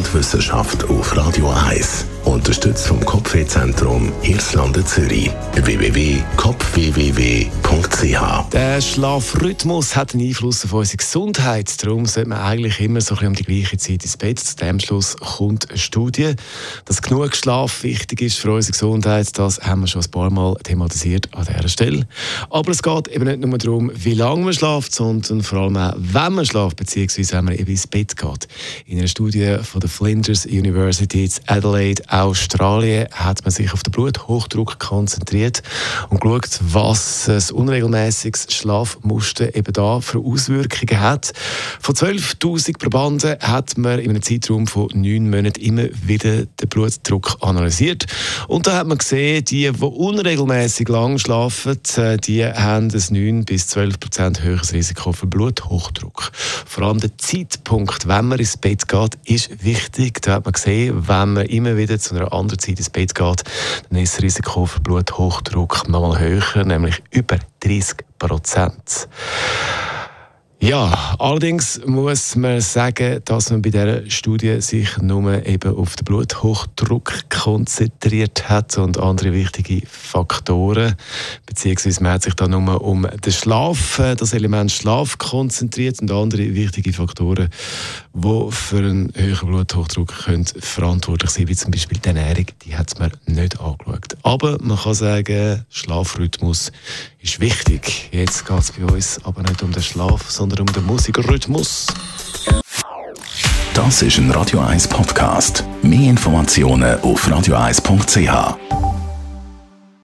und Wissenschaft auf Radio 1. Unterstützt vom Kopfwehzentrum Irlande Zürich. www.kopfwww.ch Der Schlafrhythmus hat einen Einfluss auf unsere Gesundheit. Darum sollte man eigentlich immer so ein bisschen um die gleiche Zeit ins Bett. Zu dem Schluss kommt eine Studie. Dass genug Schlaf wichtig ist für unsere Gesundheit, das haben wir schon ein paar Mal thematisiert an dieser Stelle. Aber es geht eben nicht nur darum, wie lange man schläft, sondern vor allem auch, wenn man schläft, beziehungsweise wenn man eben ins Bett geht. In einer Studie von der Flinders University in Adelaide Australien hat man sich auf den Bluthochdruck konzentriert und geschaut, was ein unregelmäßiges Schlafmuster eben da für Auswirkungen hat. Von 12.000 Probanden hat man in einem Zeitraum von neun Monaten immer wieder den Blutdruck analysiert. Und da hat man gesehen, die, die unregelmäßig lang schlafen, äh, die haben ein 9 bis 12 Prozent höheres Risiko für Bluthochdruck. Vor allem der Zeitpunkt, wenn man ins Bett geht, ist wichtig. Da hat man gesehen, wenn man immer wieder zu einer anderen Zeit ins Bett geht, dann ist das Risiko für Bluthochdruck nochmal höher, nämlich über 30 Prozent. Ja, allerdings muss man sagen, dass man bei dieser Studie sich nur eben auf den Bluthochdruck konzentriert hat und andere wichtige Faktoren, beziehungsweise man hat sich da nur um den Schlaf, das Element Schlaf konzentriert und andere wichtige Faktoren, die für einen höheren Bluthochdruck können verantwortlich sein, wie zum Beispiel die Ernährung, die hat man nicht angeschaut. Aber man kann sagen, Schlafrhythmus ist wichtig. Jetzt geht es bei uns aber nicht um den Schlaf, sondern um den Musikrhythmus. Das ist ein Radio 1 Podcast. Mehr Informationen auf radio1.ch.